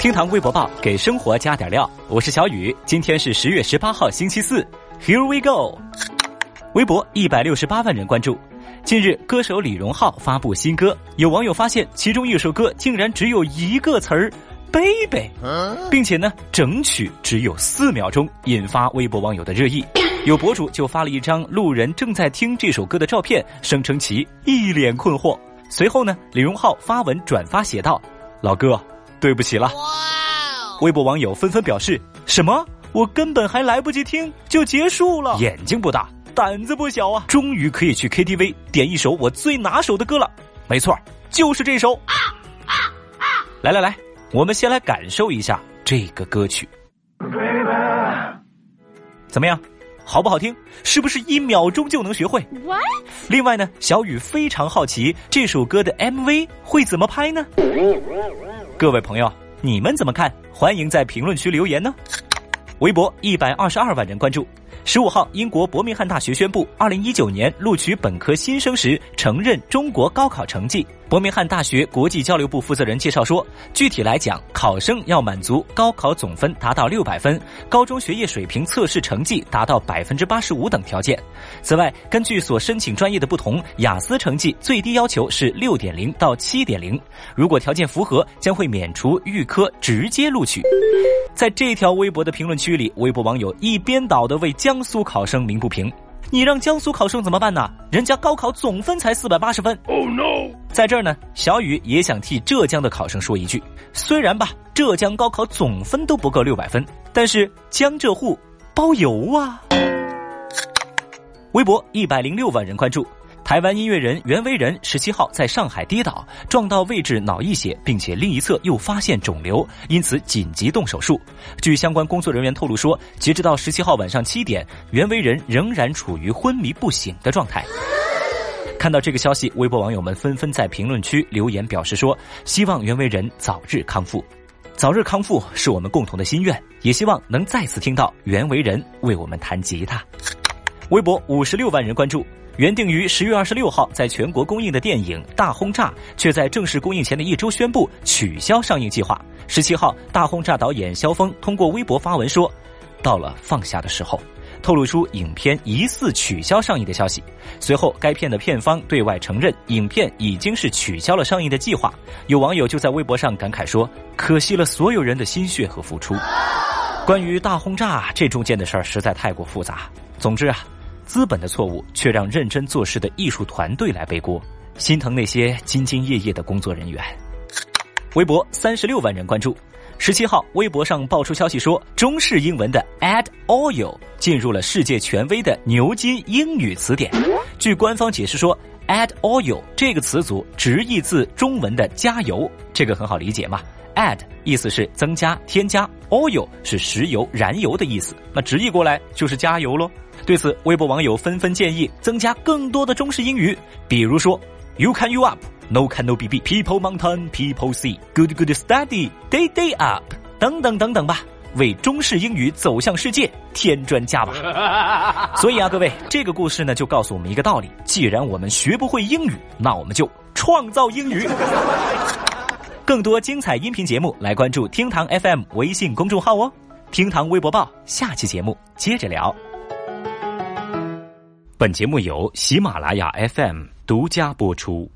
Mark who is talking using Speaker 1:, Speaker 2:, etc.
Speaker 1: 厅堂微博报给生活加点料，我是小雨。今天是十月十八号，星期四。Here we go。微博一百六十八万人关注。近日，歌手李荣浩发布新歌，有网友发现其中一首歌竟然只有一个词儿“贝贝”，并且呢，整曲只有四秒钟，引发微博网友的热议。有博主就发了一张路人正在听这首歌的照片，声称其一脸困惑。随后呢，李荣浩发文转发写道：“老哥，对不起了。”微博网友纷纷表示：“什么？我根本还来不及听就结束了？眼睛不大，胆子不小啊！终于可以去 KTV 点一首我最拿手的歌了。没错，就是这首。啊啊啊来来来，我们先来感受一下这个歌曲，怎么样？好不好听？是不是一秒钟就能学会？另外呢，小雨非常好奇这首歌的 MV 会怎么拍呢？各位朋友，你们怎么看？欢迎在评论区留言呢。微博一百二十二万人关注。十五号，英国伯明翰大学宣布，二零一九年录取本科新生时承认中国高考成绩。伯明翰大学国际交流部负责人介绍说，具体来讲，考生要满足高考总分达到六百分、高中学业水平测试成绩达到百分之八十五等条件。此外，根据所申请专业的不同，雅思成绩最低要求是六点零到七点零。如果条件符合，将会免除预科，直接录取。在这条微博的评论区里，微博网友一边倒的为江苏考生鸣不平。你让江苏考生怎么办呢？人家高考总分才四百八十分。Oh no！在这儿呢，小雨也想替浙江的考生说一句：虽然吧，浙江高考总分都不够六百分，但是江浙沪包邮啊！微博一百零六万人关注。台湾音乐人袁惟仁十七号在上海跌倒，撞到位置脑溢血，并且另一侧又发现肿瘤，因此紧急动手术。据相关工作人员透露说，截止到十七号晚上七点，袁惟仁仍然处于昏迷不醒的状态。看到这个消息，微博网友们纷纷在评论区留言表示说：“希望袁惟仁早日康复，早日康复是我们共同的心愿，也希望能再次听到袁惟仁为我们弹吉他。”微博五十六万人关注。原定于十月二十六号在全国公映的电影《大轰炸》，却在正式公映前的一周宣布取消上映计划。十七号，《大轰炸》导演肖峰通过微博发文说：“到了放下的时候”，透露出影片疑似取消上映的消息。随后，该片的片方对外承认，影片已经是取消了上映的计划。有网友就在微博上感慨说：“可惜了所有人的心血和付出。”关于《大轰炸》这中间的事儿实在太过复杂。总之啊。资本的错误，却让认真做事的艺术团队来背锅，心疼那些兢兢业业的工作人员。微博三十六万人关注。十七号，微博上爆出消息说，中式英文的 add oil 进入了世界权威的牛津英语词典。据官方解释说，add oil 这个词组直译自中文的加油，这个很好理解嘛。Add 意思是增加、添加，oil 是石油、燃油的意思，那直译过来就是加油喽。对此，微博网友纷纷建议增加更多的中式英语，比如说 “You can you up, no can no bb, people mountain, people sea, good good study, day day up” 等等等等吧，为中式英语走向世界添砖加瓦。所以啊，各位，这个故事呢就告诉我们一个道理：既然我们学不会英语，那我们就创造英语。更多精彩音频节目，来关注厅堂 FM 微信公众号哦。厅堂微博报，下期节目接着聊。本节目由喜马拉雅 FM 独家播出。